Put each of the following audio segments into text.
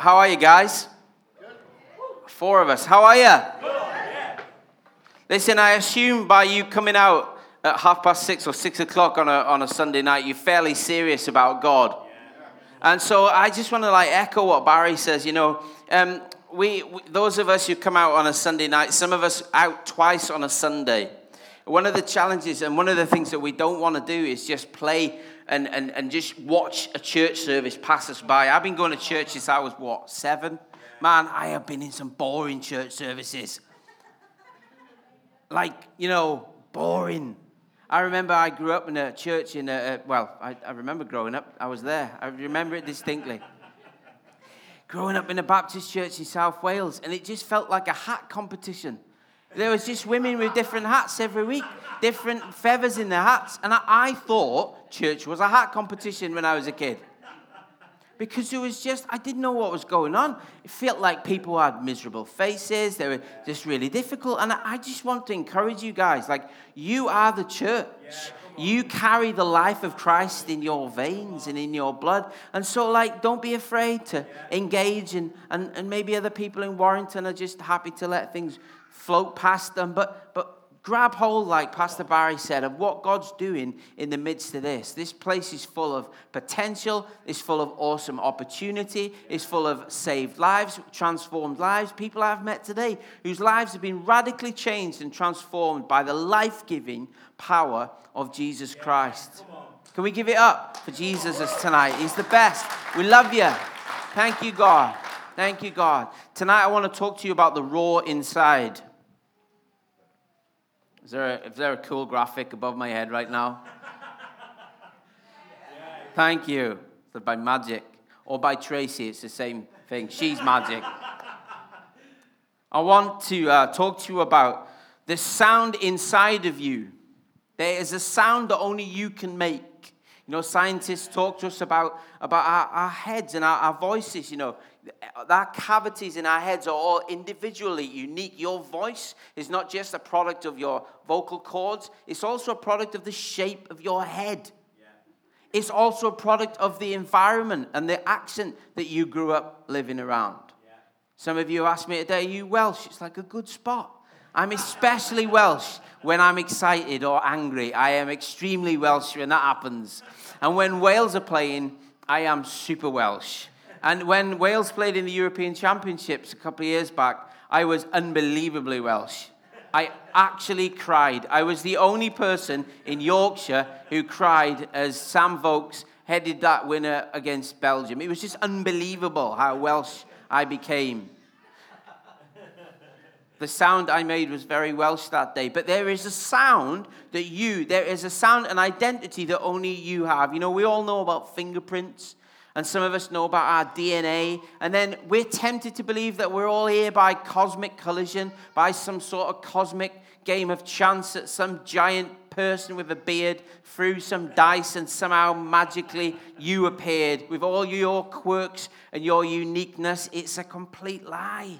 How are you guys? Four of us. How are you? Listen, I assume by you coming out at half past six or six o'clock on a, on a Sunday night, you're fairly serious about God. And so I just want to like echo what Barry says. You know, um, we, we, those of us who come out on a Sunday night, some of us out twice on a Sunday. One of the challenges and one of the things that we don't want to do is just play and, and, and just watch a church service pass us by. I've been going to church since I was, what, seven? Man, I have been in some boring church services. Like, you know, boring. I remember I grew up in a church in a, well, I, I remember growing up. I was there. I remember it distinctly. growing up in a Baptist church in South Wales, and it just felt like a hat competition. There was just women with different hats every week, different feathers in their hats. And I, I thought church was a hat competition when I was a kid. Because it was just, I didn't know what was going on. It felt like people had miserable faces. They were just really difficult. And I, I just want to encourage you guys like, you are the church. You carry the life of Christ in your veins and in your blood. And so, like, don't be afraid to engage. And, and, and maybe other people in Warrington are just happy to let things float past them, but, but grab hold, like Pastor Barry said, of what God's doing in the midst of this. This place is full of potential, it's full of awesome opportunity, it's full of saved lives, transformed lives. People I've met today whose lives have been radically changed and transformed by the life giving power of Jesus Christ. Can we give it up for Jesus tonight? He's the best. We love you. Thank you, God. Thank you, God. Tonight I want to talk to you about the roar inside. Is there, a, is there a cool graphic above my head right now? Thank you. So by magic or by Tracy, it's the same thing. She's magic. I want to uh, talk to you about the sound inside of you. There is a sound that only you can make. You know, scientists talk to us about, about our, our heads and our, our voices. You know, our cavities in our heads are all individually unique. Your voice is not just a product of your vocal cords, it's also a product of the shape of your head. It's also a product of the environment and the accent that you grew up living around. Yeah. Some of you asked me today, Are you Welsh? It's like a good spot. I'm especially Welsh when I'm excited or angry. I am extremely Welsh when that happens. And when Wales are playing, I am super Welsh. And when Wales played in the European Championships a couple of years back, I was unbelievably Welsh. I actually cried. I was the only person in Yorkshire who cried as Sam Vokes headed that winner against Belgium. It was just unbelievable how Welsh I became. The sound I made was very Welsh that day. But there is a sound that you, there is a sound, an identity that only you have. You know, we all know about fingerprints and some of us know about our DNA. And then we're tempted to believe that we're all here by cosmic collision, by some sort of cosmic game of chance that some giant person with a beard threw some dice and somehow magically you appeared with all your quirks and your uniqueness. It's a complete lie.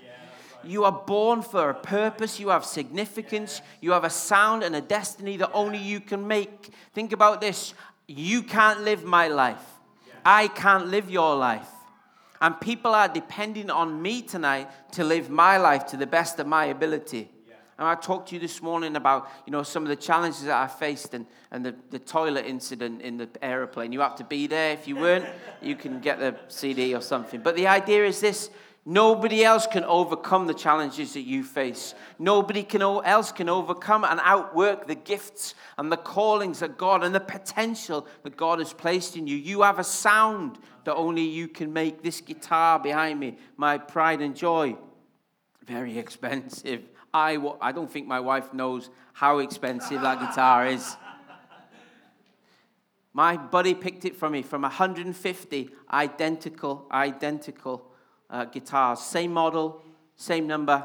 You are born for a purpose. You have significance. You have a sound and a destiny that only you can make. Think about this. You can't live my life. I can't live your life. And people are depending on me tonight to live my life to the best of my ability. And I talked to you this morning about, you know, some of the challenges that I faced and, and the, the toilet incident in the aeroplane. You have to be there. If you weren't, you can get the CD or something. But the idea is this Nobody else can overcome the challenges that you face. Nobody can, else can overcome and outwork the gifts and the callings that God and the potential that God has placed in you. You have a sound that only you can make. This guitar behind me, my pride and joy, very expensive. I, I don't think my wife knows how expensive that guitar is. My buddy picked it from me from 150 identical, identical uh, guitars, same model, same number,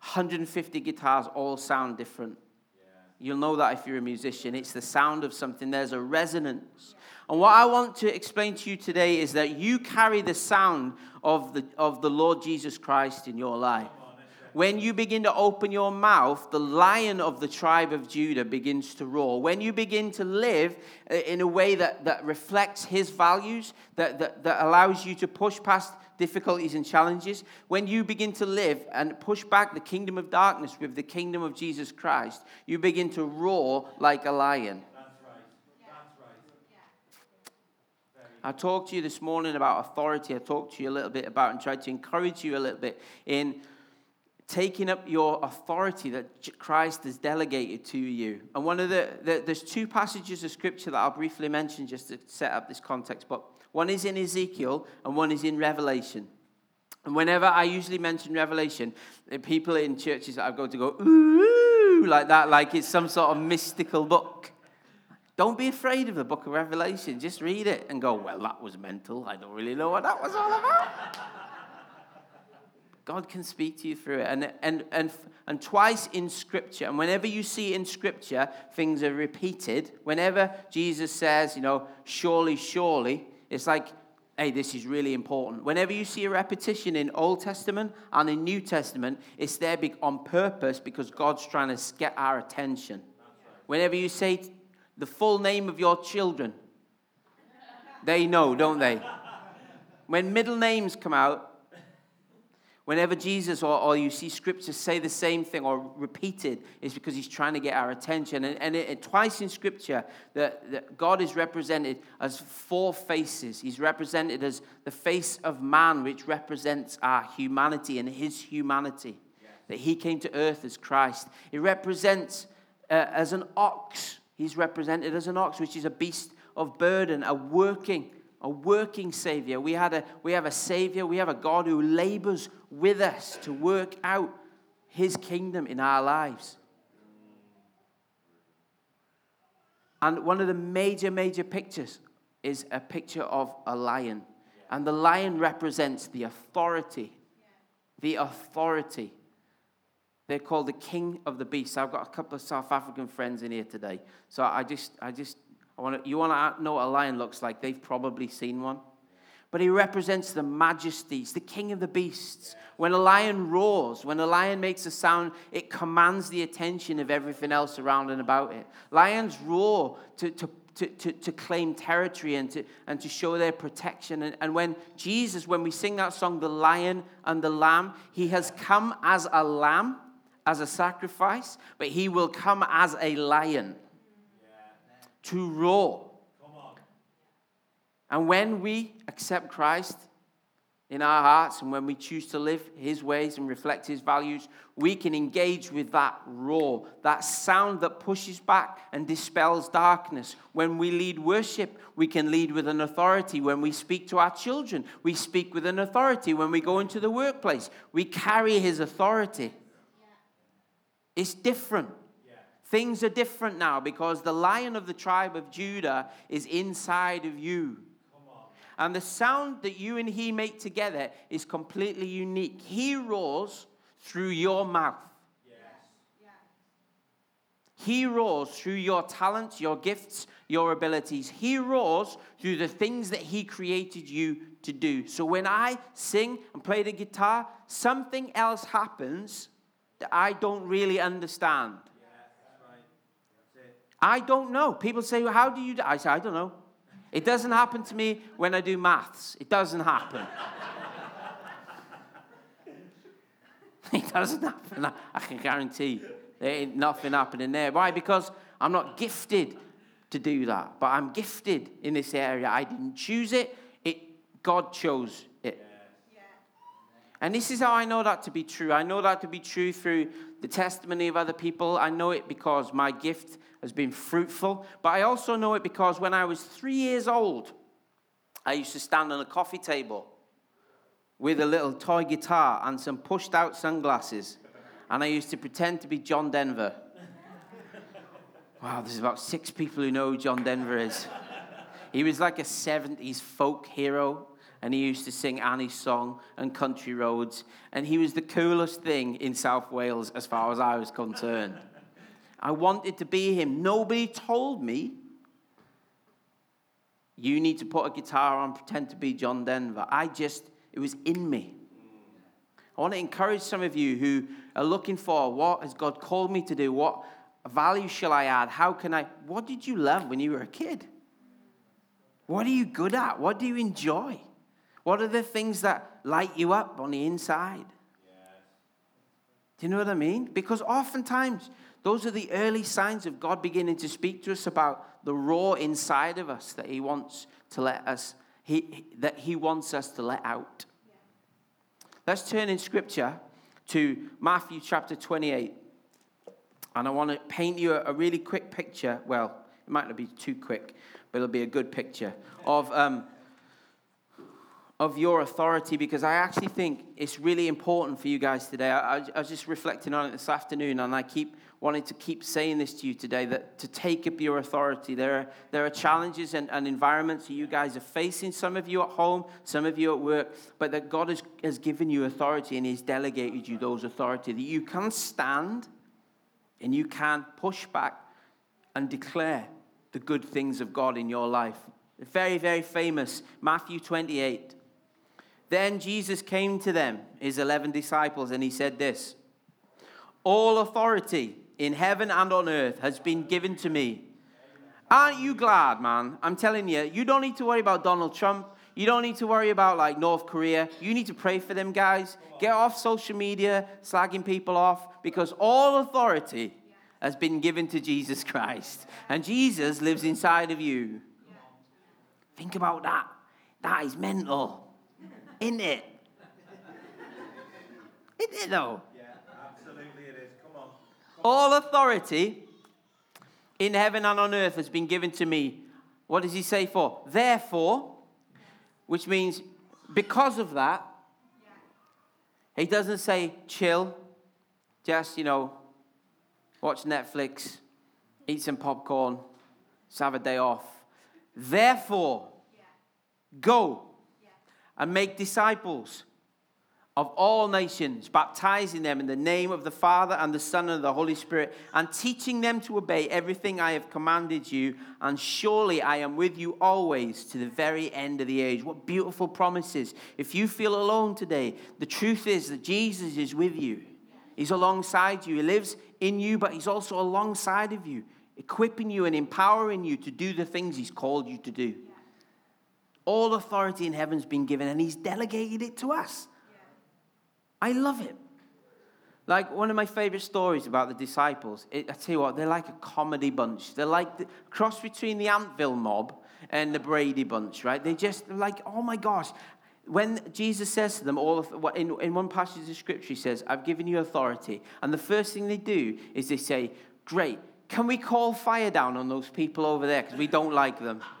150 guitars, all sound different. Yeah. You'll know that if you're a musician. It's the sound of something, there's a resonance. And what I want to explain to you today is that you carry the sound of the, of the Lord Jesus Christ in your life when you begin to open your mouth, the lion of the tribe of Judah begins to roar. When you begin to live uh, in a way that, that reflects his values, that, that, that allows you to push past difficulties and challenges, when you begin to live and push back the kingdom of darkness with the kingdom of Jesus Christ, you begin to roar like a lion. That's right. That's right. I talked to you this morning about authority. I talked to you a little bit about and tried to encourage you a little bit in taking up your authority that Christ has delegated to you. And one of the, the, there's two passages of scripture that I'll briefly mention just to set up this context. But one is in Ezekiel and one is in Revelation. And whenever I usually mention Revelation, eh, people in churches that I go to go, ooh, like that, like it's some sort of mystical book. Don't be afraid of the book of Revelation. Just read it and go, well, that was mental. I don't really know what that was all about. God can speak to you through it. And, and, and, and twice in Scripture, and whenever you see in Scripture things are repeated, whenever Jesus says, you know, surely, surely, it's like, hey, this is really important. Whenever you see a repetition in Old Testament and in New Testament, it's there on purpose because God's trying to get our attention. Whenever you say the full name of your children. They know, don't they? When middle names come out, whenever Jesus or, or you see scriptures say the same thing or repeated, it's because he's trying to get our attention. And, and it, twice in scripture, that, that God is represented as four faces. He's represented as the face of man, which represents our humanity and his humanity. Yes. That he came to earth as Christ. He represents uh, as an ox He's represented as an ox, which is a beast of burden, a working, a working savior. We, had a, we have a savior, we have a God who labors with us to work out his kingdom in our lives. And one of the major, major pictures is a picture of a lion. And the lion represents the authority, the authority they're called the king of the beasts. I've got a couple of South African friends in here today. So I just, I just, I want to, you want to know what a lion looks like? They've probably seen one. But he represents the majesties, the king of the beasts. When a lion roars, when a lion makes a sound, it commands the attention of everything else around and about it. Lions roar to, to to, to, to, claim territory and to, and to show their protection. And, and when Jesus, when we sing that song, The Lion and the Lamb, he has come as a lamb as a sacrifice, but he will come as a lion to roar. And when we accept Christ in our hearts and when we choose to live his ways and reflect his values, we can engage with that roar, that sound that pushes back and dispels darkness. When we lead worship, we can lead with an authority. When we speak to our children, we speak with an authority. When we go into the workplace, we carry his authority. It's different. Things are different now because the lion of the tribe of Judah is inside of you. And the sound that you and he make together is completely unique. He roars through your mouth. He roars through your talents, your gifts, your abilities. He roars through the things that He created you to do. So when I sing and play the guitar, something else happens that I don't really understand. I don't know. People say, well, How do you do? I say, I don't know. It doesn't happen to me when I do maths. It doesn't happen. it doesn't happen. I can guarantee there ain't nothing happening there. Why? Because I'm not gifted to do that. But I'm gifted in this area. I didn't choose it, it God chose it. And this is how I know that to be true. I know that to be true through the testimony of other people. I know it because my gift has been fruitful. But I also know it because when I was three years old, I used to stand on a coffee table with a little toy guitar and some pushed out sunglasses. And I used to pretend to be John Denver. Wow, there's about six people who know who John Denver is. He was like a 70s folk hero and he used to sing Annie's song and Country Roads. And he was the coolest thing in South Wales as far as I was concerned. I wanted to be him. Nobody told me, you need to put a guitar on, pretend to be John Denver. I just, it was in me. I want to encourage some of you who are looking for what has God called me to do? What value shall I add? How can I? What did you love when you were a kid? What are you good at? What do you enjoy? What are the things that light you up on the inside. Do you know what I mean? Because oftentimes, those are the early signs of God beginning to speak to us about the roar inside of us that He wants to let us, he, that He wants us to let out. Let's turn in Scripture to Matthew chapter 28. And I want to paint you a, a really quick picture. Well, it might not be too quick, but it'll be a good picture of. Um, of your authority because I actually think it's really important for you guys today. I, I, I, was just reflecting on it this afternoon, and I keep wanting to keep saying this to you today that to take up your authority. There are, there are challenges and, and environments that you guys are facing, some of you at home, some of you at work, but that God has, has given you authority and He's delegated you those authority that you can stand and you can push back and declare the good things of God in your life. Very, very famous, Matthew 28. Then Jesus came to them, his 11 disciples, and he said this All authority in heaven and on earth has been given to me. Aren't you glad, man? I'm telling you, you don't need to worry about Donald Trump. You don't need to worry about like North Korea. You need to pray for them guys. Get off social media, slagging people off, because all authority has been given to Jesus Christ. And Jesus lives inside of you. Think about that. That is mental. Isn't it? Isn't it though? Yeah, absolutely it is. Come on. Come All authority in heaven and on earth has been given to me. What does he say for? Therefore, which means because of that, he doesn't say chill, just, you know, watch Netflix, eat some popcorn, just have a day off. Therefore, go and make disciples of all nations, baptizing them in the name of the Father and the Son and the Holy Spirit, and teaching them to obey everything I have commanded you. And surely I am with you always to the very end of the age. What beautiful promises. If you feel alone today, the truth is that Jesus is with you. He's alongside you. He lives in you, but He's also alongside of you, equipping you and empowering you to do the things He's called you to do. All authority in heaven's been given, and He's delegated it to us. I love it. Like one of my favorite stories about the disciples, it, I tell you what, they're like a comedy bunch. They're like the cross between the Anthill Mob and the Brady bunch, right? They just like, oh my gosh. When Jesus says to them, all of, in, in one passage of scripture, he says, I've given you authority. And the first thing they do is they say, Great, can we call fire down on those people over there because we don't like them?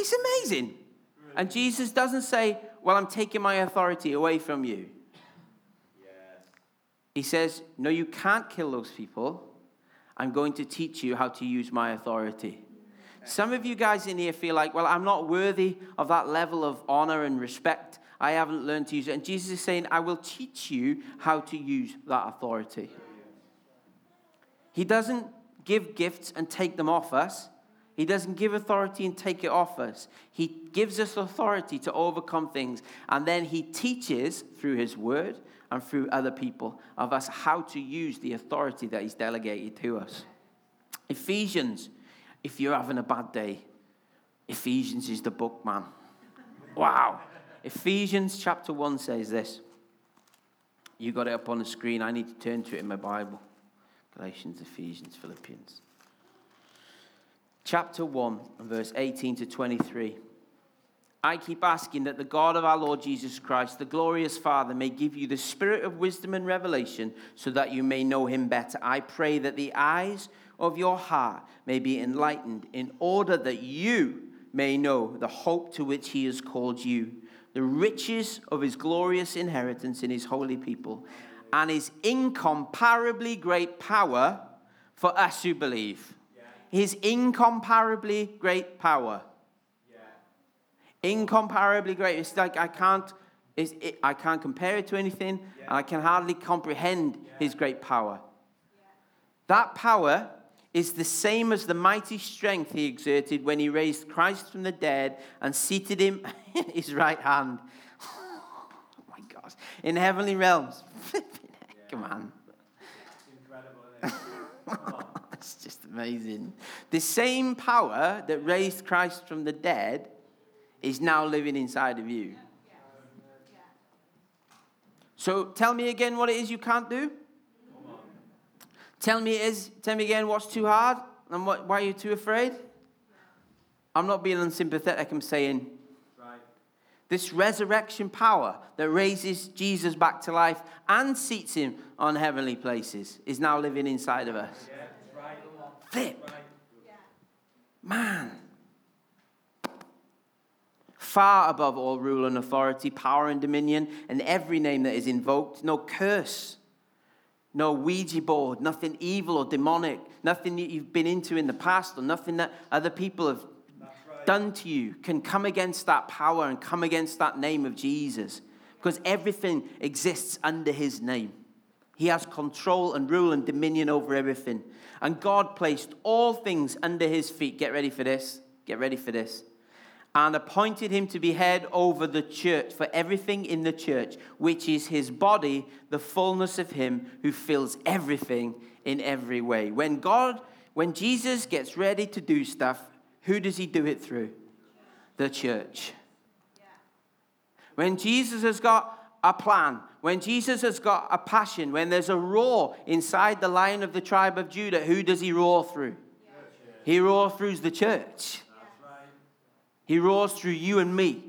It's amazing. And Jesus doesn't say, Well, I'm taking my authority away from you. He says, No, you can't kill those people. I'm going to teach you how to use my authority. Some of you guys in here feel like, Well, I'm not worthy of that level of honor and respect. I haven't learned to use it. And Jesus is saying, I will teach you how to use that authority. He doesn't give gifts and take them off us. He doesn't give authority and take it off us. He gives us authority to overcome things. And then he teaches through his word and through other people of us how to use the authority that he's delegated to us. Ephesians, if you're having a bad day, Ephesians is the book, man. Wow. Ephesians chapter 1 says this. You got it up on the screen. I need to turn to it in my Bible. Galatians, Ephesians, Philippians chapter 1, verse 18 to 23. I keep asking that the God of our Lord Jesus Christ, the glorious Father, may give you the spirit of wisdom and revelation so that you may know him better. I pray that the eyes of your heart may be enlightened in order that you may know the hope to which he has called you, the riches of his glorious inheritance in his holy people, and his incomparably great power for us who believe his incomparably great power. Yeah. Incomparably great. It's like I can't, it, I can't compare it to anything, yeah. and I can hardly comprehend yeah. his great power. That power is the same as the mighty strength he exerted when he raised Christ from the dead and seated him in his right hand. oh my gosh. In heavenly realms. Come on. Incredible. That's just amazing. The same power that raised Christ from the dead is now living inside of you. So tell me again what it is you can't do. Tell me is. Tell me again what's too hard and what, why are you too afraid. I'm not being unsympathetic. I'm saying Right. this resurrection power that raises Jesus back to life and seats him on heavenly places is now living inside of us. Yeah, that's right. Flip, Right. Man. Far above all rule and authority, power and dominion, and every name that is invoked, no curse, no Ouija board, nothing evil or demonic, nothing that you've been into in the past, or nothing that other people have right. done to you can come against that power and come against that name of Jesus. Because everything exists under his name. He has control and rule and dominion over everything. And God placed all things under his feet. Get ready for this. Get ready for this. And appointed him to be head over the church, for everything in the church, which is his body, the fullness of him who fills everything in every way. When God, when Jesus gets ready to do stuff, who does he do it through? The church. When Jesus has got a plan, when Jesus has got a passion, when there's a roar inside the lion of the tribe of Judah, who does he roar through? He roars through the church. He roars through you and me.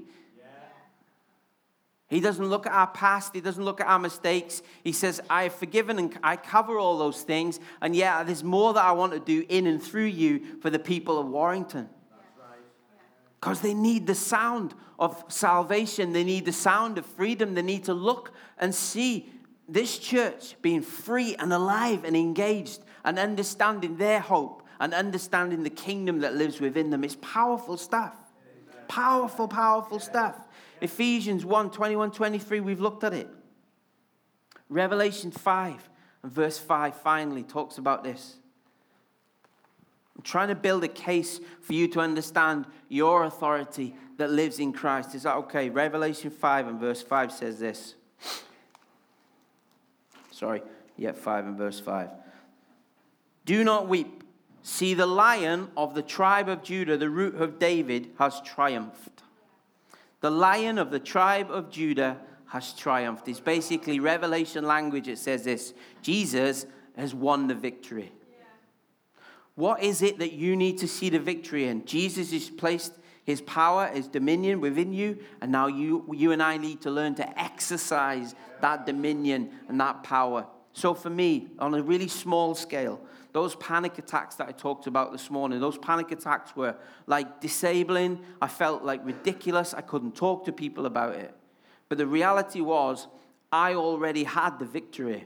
He doesn't look at our past. He doesn't look at our mistakes. He says, I have forgiven and I cover all those things. And yeah, there's more that I want to do in and through you for the people of Warrington. Because they need the sound of salvation. They need the sound of freedom. They need to look and see this church being free and alive and engaged and understanding their hope and understanding the kingdom that lives within them. It's powerful stuff. Powerful, powerful stuff. Ephesians 1 21, 23, we've looked at it. Revelation 5 and verse 5 finally talks about this. I'm trying to build a case for you to understand your authority that lives in Christ. Is that okay? Revelation 5 and verse 5 says this. Sorry, yeah, 5 and verse 5. Do not weep. See, the lion of the tribe of Judah, the root of David, has triumphed. The lion of the tribe of Judah has triumphed. It's basically Revelation language. It says this Jesus has won the victory. What is it that you need to see the victory in? Jesus has placed his power, his dominion within you, and now you, you and I need to learn to exercise that dominion and that power. So, for me, on a really small scale, those panic attacks that I talked about this morning, those panic attacks were like disabling. I felt like ridiculous. I couldn't talk to people about it. But the reality was, I already had the victory.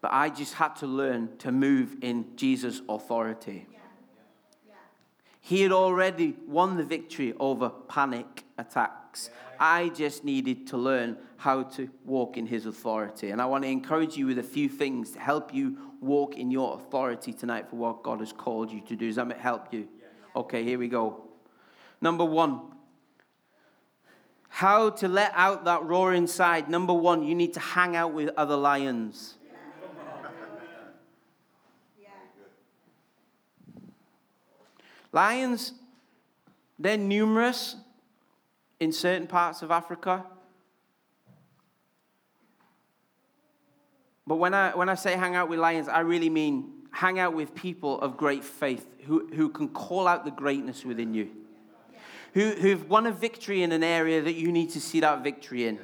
But I just had to learn to move in Jesus' authority. He had already won the victory over panic attacks. I just needed to learn how to walk in his authority. And I want to encourage you with a few things to help you walk in your authority tonight for what God has called you to do. Does that help you? Okay, here we go. Number one, how to let out that roar inside. Number one, you need to hang out with other lions. Lions, they're numerous in certain parts of Africa. But when I, when I say hang out with lions, I really mean hang out with people of great faith who, who can call out the greatness within you, who, who've won a victory in an area that you need to see that victory in.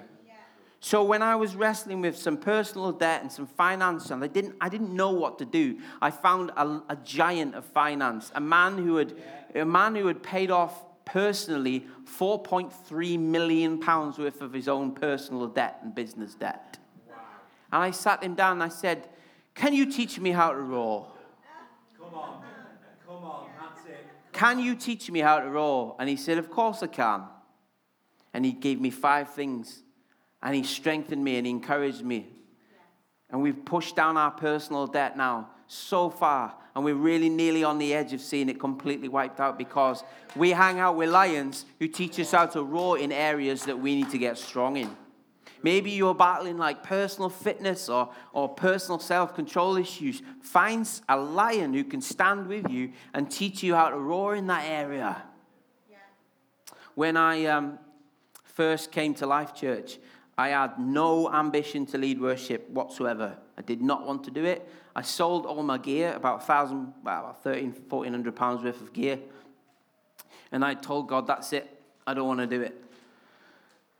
So when I was wrestling with some personal debt and some finance, and I didn't, I didn't know what to do, I found a, a giant of finance, a man who had, a man who had paid off personally 4.3 million pounds worth of his own personal debt and business debt. And I sat him down and I said, "Can you teach me how to roar? Come on. Come on. That's it. Can you teach me how to roar?" And he said, "Of course I can." And he gave me five things and he strengthened me and he encouraged me. And we've pushed down our personal debt now so far, and we're really nearly on the edge of seeing it completely wiped out because we hang out with lions who teach us how to roar in areas that we need to get strong in. Maybe you're battling like personal fitness or, or personal self control issues. Find a lion who can stand with you and teach you how to roar in that area. When I um, first came to Life Church, I had no ambition to lead worship whatsoever. I did not want to do it. I sold all my gear, about 1,000, well, about 13, 1400 pounds worth of gear. And I told God, that's it. I don't want to do it.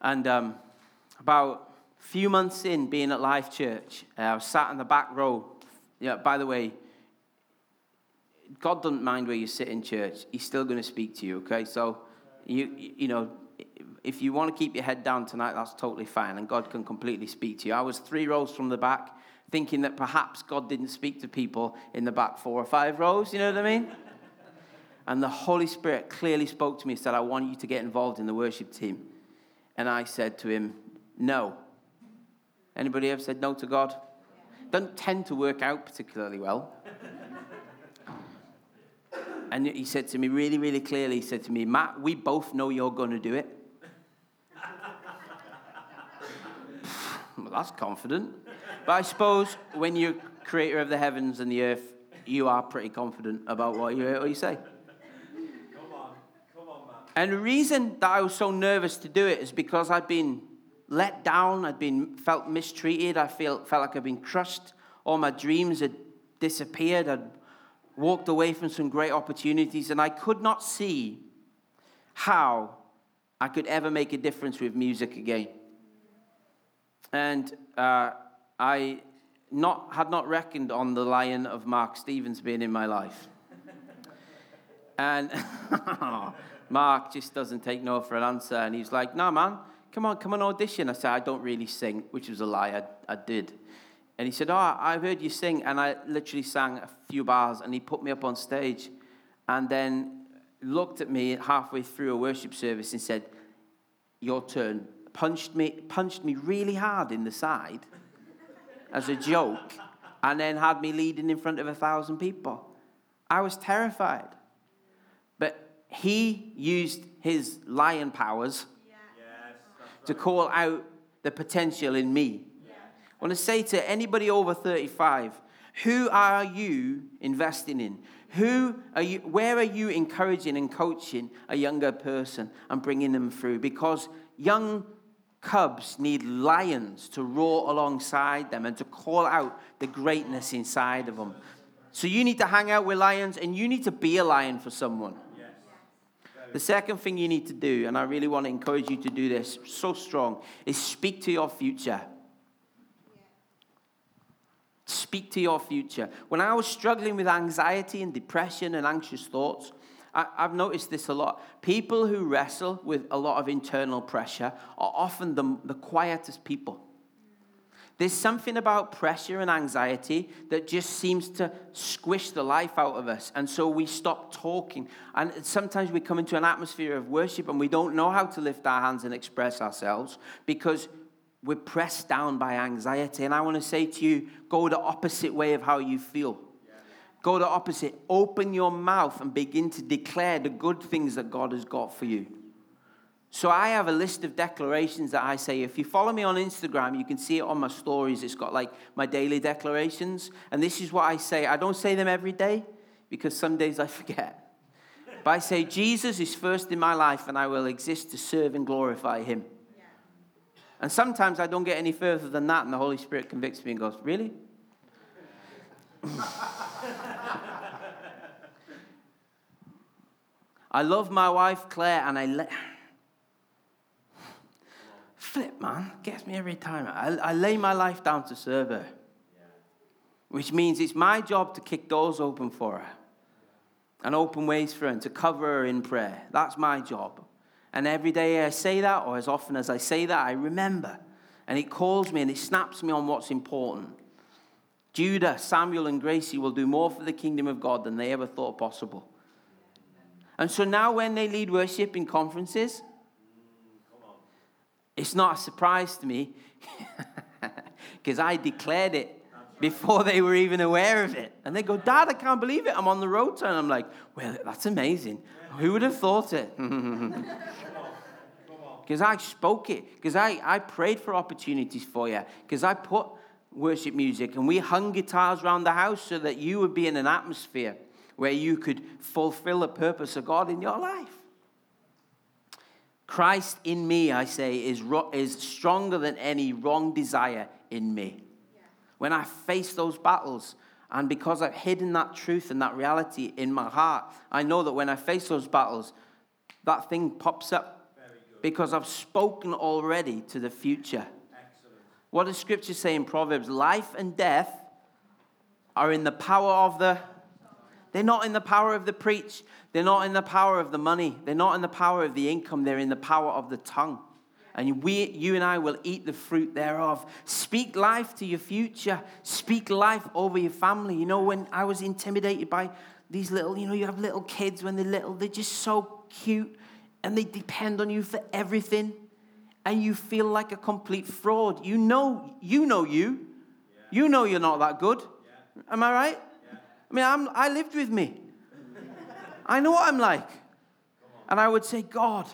And um, about a few months in being at Life Church, uh, I was sat in the back row. Yeah, by the way, God doesn't mind where you sit in church. He's still going to speak to you, okay? So, you, you know, if you want to keep your head down tonight, that's totally fine, and God can completely speak to you. I was three rows from the back, thinking that perhaps God didn't speak to people in the back four or five rows, you know what I mean? And the Holy Spirit clearly spoke to me and said, I want you to get involved in the worship team. And I said to him, No. Anybody ever said no to God? Don't tend to work out particularly well. And he said to me really, really clearly, he said to me, Matt, we both know you're going to do it. well, that's confident. But I suppose when you're creator of the heavens and the earth, you are pretty confident about what you, what you say. And the reason that I was so nervous to do it is because I'd been let down, I'd been felt mistreated, I felt, felt like I'd been crushed, all my dreams had disappeared, I'd walked away from some great opportunities, and I could not see how I could ever make a difference with music again. And uh, I not, had not reckoned on the lion of Mark Stevens being in my life. and Mark just doesn't take no for an answer. And he's like, no, man, come on, come on, audition. I said, I don't really sing, which was a lie. I, I did. And he said, oh, I've heard you sing. And I literally sang a few bars, and he put me up on stage and then looked at me halfway through a worship service and said, your turn. Punched me, punched me really hard in the side as a joke, and then had me leading in front of a thousand people. I was terrified. But he used his lion powers to call out the potential in me. I want to say to anybody over 35, who are you investing in? Who are you, where are you encouraging and coaching a younger person and bringing them through? Because young cubs need lions to roar alongside them and to call out the greatness inside of them. So you need to hang out with lions and you need to be a lion for someone. The second thing you need to do, and I really want to encourage you to do this so strong, is speak to your future. Speak to your future. When I was struggling with anxiety and depression and anxious thoughts, I, have noticed this a lot. People who wrestle with a lot of internal pressure are often the, the quietest people. There's something about pressure and anxiety that just seems to squish the life out of us. And so we stop talking. And sometimes we come into an atmosphere of worship and we don't know how to lift our hands and express ourselves because we're pressed down by anxiety. And I want to say to you go the opposite way of how you feel. Go the opposite. Open your mouth and begin to declare the good things that God has got for you. So I have a list of declarations that I say. If you follow me on Instagram, you can see it on my stories. It's got like my daily declarations. And this is what I say. I don't say them every day because some days I forget. But I say, Jesus is first in my life and I will exist to serve and glorify him. And sometimes I don't get any further than that, and the Holy Spirit convicts me and goes, Really? I love my wife, Claire, and I let flip, man. Gets me every time. I, I lay my life down to serve her, which means it's my job to kick doors open for her and open ways for her and to cover her in prayer. That's my job. And every day I say that, or as often as I say that, I remember. And it calls me and it snaps me on what's important. Judah, Samuel, and Gracie will do more for the kingdom of God than they ever thought possible. And so now, when they lead worship in conferences, it's not a surprise to me because I declared it before they were even aware of it. And they go, Dad, I can't believe it. I'm on the road. And I'm like, well, that's amazing. Who would have thought it? Because I spoke it. Because I, I prayed for opportunities for you. Because I put worship music and we hung guitars around the house so that you would be in an atmosphere where you could fulfill the purpose of God in your life. Christ in me, I say, is, ro- is stronger than any wrong desire in me. When I face those battles, and because I've hidden that truth and that reality in my heart, I know that when I face those battles, that thing pops up because I've spoken already to the future. Excellent. What does scripture say in Proverbs? Life and death are in the power of the. They're not in the power of the preach. They're not in the power of the money. They're not in the power of the income. They're in the power of the tongue. And we, you and I will eat the fruit thereof. Speak life to your future. Speak life over your family. You know, when I was intimidated by these little, you know, you have little kids when they're little, they're just so cute and they depend on you for everything. And you feel like a complete fraud. You know, you know you. You know you're not that good. Am I right? I mean, I'm, I lived with me. I know what I'm like. And I would say, God,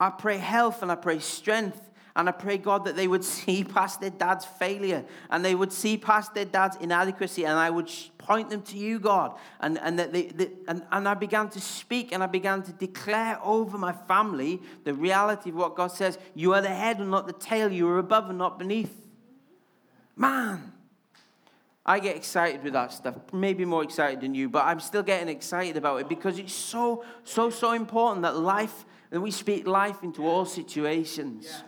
I pray health and I pray strength. And I pray, God, that they would see past their dad's failure and they would see past their dad's inadequacy. And I would point them to you, God. And, and, that they, and, and I began to speak and I began to declare over my family the reality of what God says You are the head and not the tail. You are above and not beneath. Man, I get excited with that stuff, maybe more excited than you, but I'm still getting excited about it because it's so, so, so important that life, that we speak life into all situations.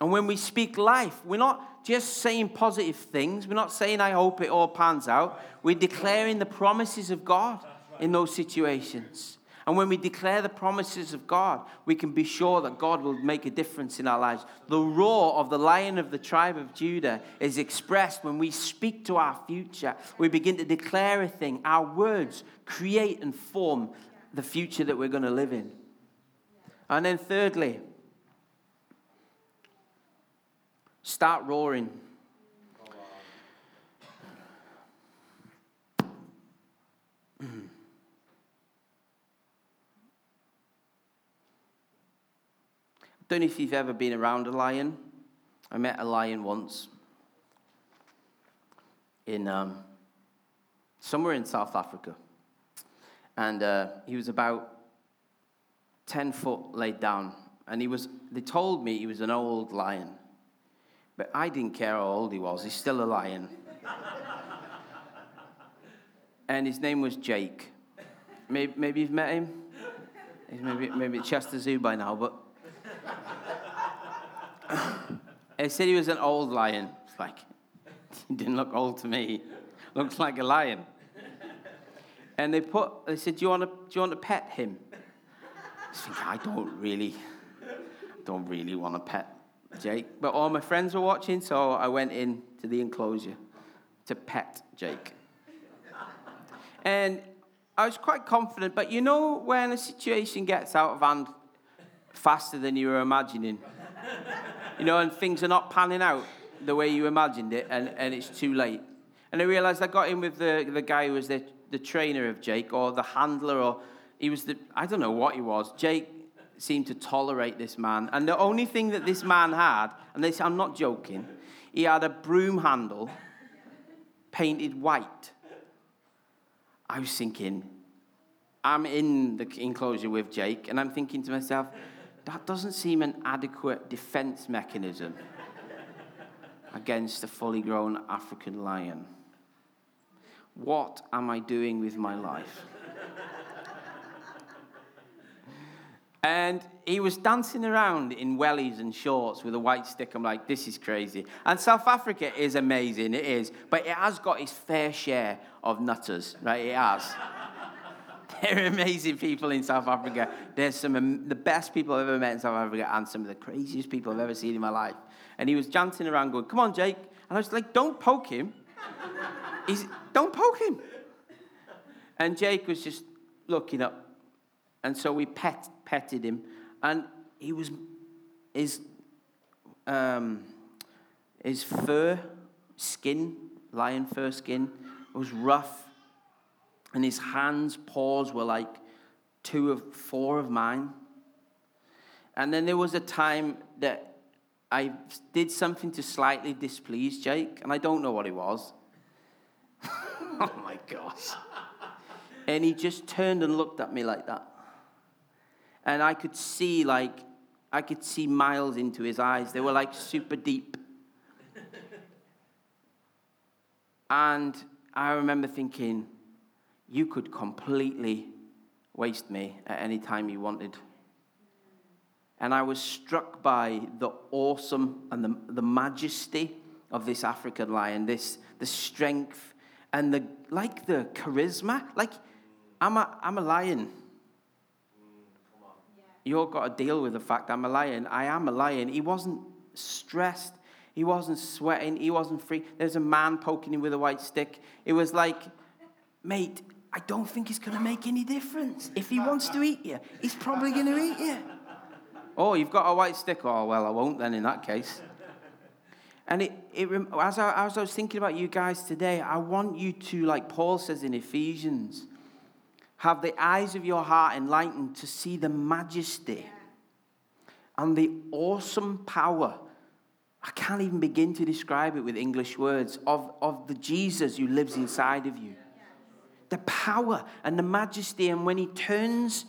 And when we speak life, we're not just saying positive things. We're not saying, I hope it all pans out. We're declaring the promises of God in those situations. And when we declare the promises of God, we can be sure that God will make a difference in our lives. The roar of the lion of the tribe of Judah is expressed when we speak to our future. We begin to declare a thing. Our words create and form the future that we're going to live in. And then, thirdly, start roaring. Don't know if you've ever been around a lion. I met a lion once in um, somewhere in South Africa, and uh, he was about ten foot laid down, and he was. They told me he was an old lion, but I didn't care how old he was. He's still a lion, and his name was Jake. Maybe, maybe you've met him. He's maybe maybe at Chester Zoo by now, but. They said he was an old lion. It's like, he didn't look old to me. Looks like a lion. And they put, they said, do you want to, do you want to pet him? I I don't really, don't really want to pet Jake. But all my friends were watching, so I went in to the enclosure to pet Jake. And I was quite confident, but you know when a situation gets out of hand faster than you were imagining? you know, and things are not panning out the way you imagined it, and, and it's too late. And I realized I got in with the, the guy who was the, the trainer of Jake, or the handler, or he was the, I don't know what he was. Jake seemed to tolerate this man. And the only thing that this man had, and this, I'm not joking, he had a broom handle painted white. I was thinking, I'm in the enclosure with Jake, and I'm thinking to myself, that doesn't seem an adequate defense mechanism against a fully grown African lion. What am I doing with my life? And he was dancing around in wellies and shorts with a white stick. I'm like, this is crazy. And South Africa is amazing, it is. But it has got its fair share of nutters, right? It has. They're amazing people in South Africa. There's some of the best people I've ever met in South Africa and some of the craziest people I've ever seen in my life. And he was dancing around going, come on, Jake. And I was like, don't poke him. He's, don't poke him. And Jake was just looking up. And so we pet, petted him. And he was, his, um, his fur, skin, lion fur skin, was rough and his hands, paws were like two of four of mine. And then there was a time that I did something to slightly displease Jake, and I don't know what it was. oh my gosh. And he just turned and looked at me like that. and I could see like I could see miles into his eyes. They were like super deep. and I remember thinking, you could completely waste me at any time you wanted. And I was struck by the awesome and the, the majesty of this African lion, this the strength and the like the charisma. Like I'm a I'm a lion. You all got to deal with the fact I'm a lion. I am a lion. He wasn't stressed. He wasn't sweating. He wasn't free. There's a man poking him with a white stick. It was like, mate, I don't think it's going to make any difference. If he wants to eat you, he's probably going to eat you. Oh, you've got a white stick? Oh, well, I won't then in that case. And it, it, as, I, as I was thinking about you guys today, I want you to, like Paul says in Ephesians, have the eyes of your heart enlightened to see the majesty and the awesome power. I can't even begin to describe it with English words of, of the Jesus who lives inside of you. The power and the majesty, and when he turns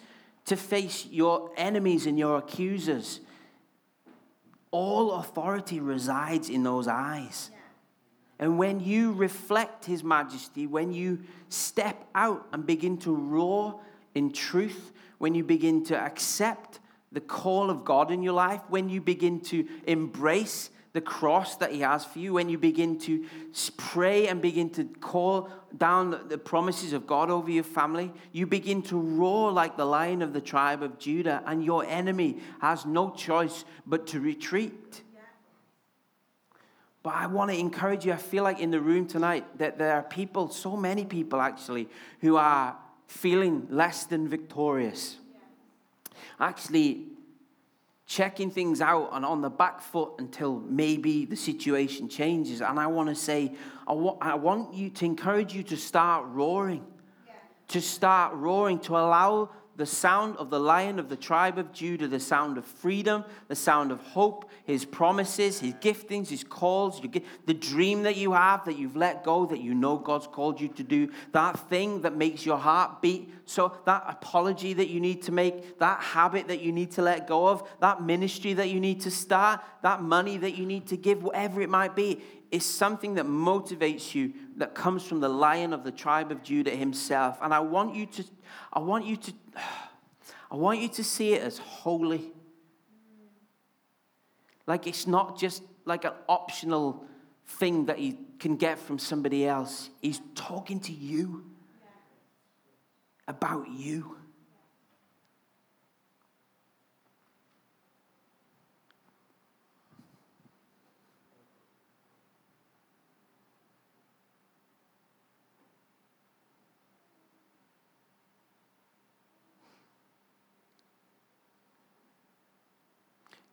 to face your enemies and your accusers, all authority resides in those eyes. And when you reflect His majesty, when you step out and begin to roar in truth, when you begin to accept the call of God in your life, when you begin to embrace the cross that He has for you, when you begin to pray and begin to call down the promises of God over your family, you begin to roar like the lion of the tribe of Judah, and your enemy has no choice but to retreat. But I want to encourage you. I feel like in the room tonight that there are people, so many people actually, who are feeling less than victorious. Actually, checking things out and on the back foot until maybe the situation changes. And I want to say, I, wa- I want you to encourage you to start roaring, yeah. to start roaring, to allow the sound of the lion of the tribe of Judah, the sound of freedom, the sound of hope, his promises, his giftings, his calls, the dream that you have that you've let go, that you know God's called you to do, that thing that makes your heart beat. So, that apology that you need to make, that habit that you need to let go of, that ministry that you need to start, that money that you need to give, whatever it might be, is something that motivates you, that comes from the lion of the tribe of Judah himself. And I want you to, I want you to, I want you to see it as holy. Like it's not just like an optional thing that he can get from somebody else. He's talking to you about you.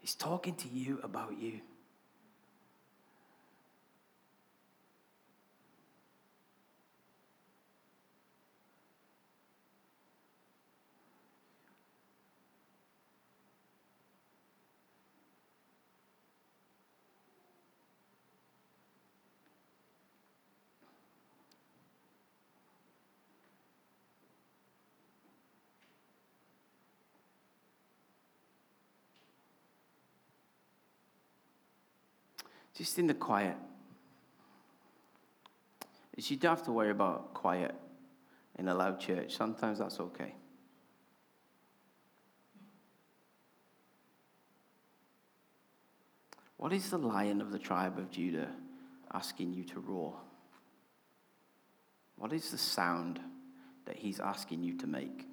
He's talking to you about you. Just in the quiet. You don't have to worry about quiet in a loud church. Sometimes that's okay. What is the lion of the tribe of Judah asking you to roar? What is the sound that he's asking you to make?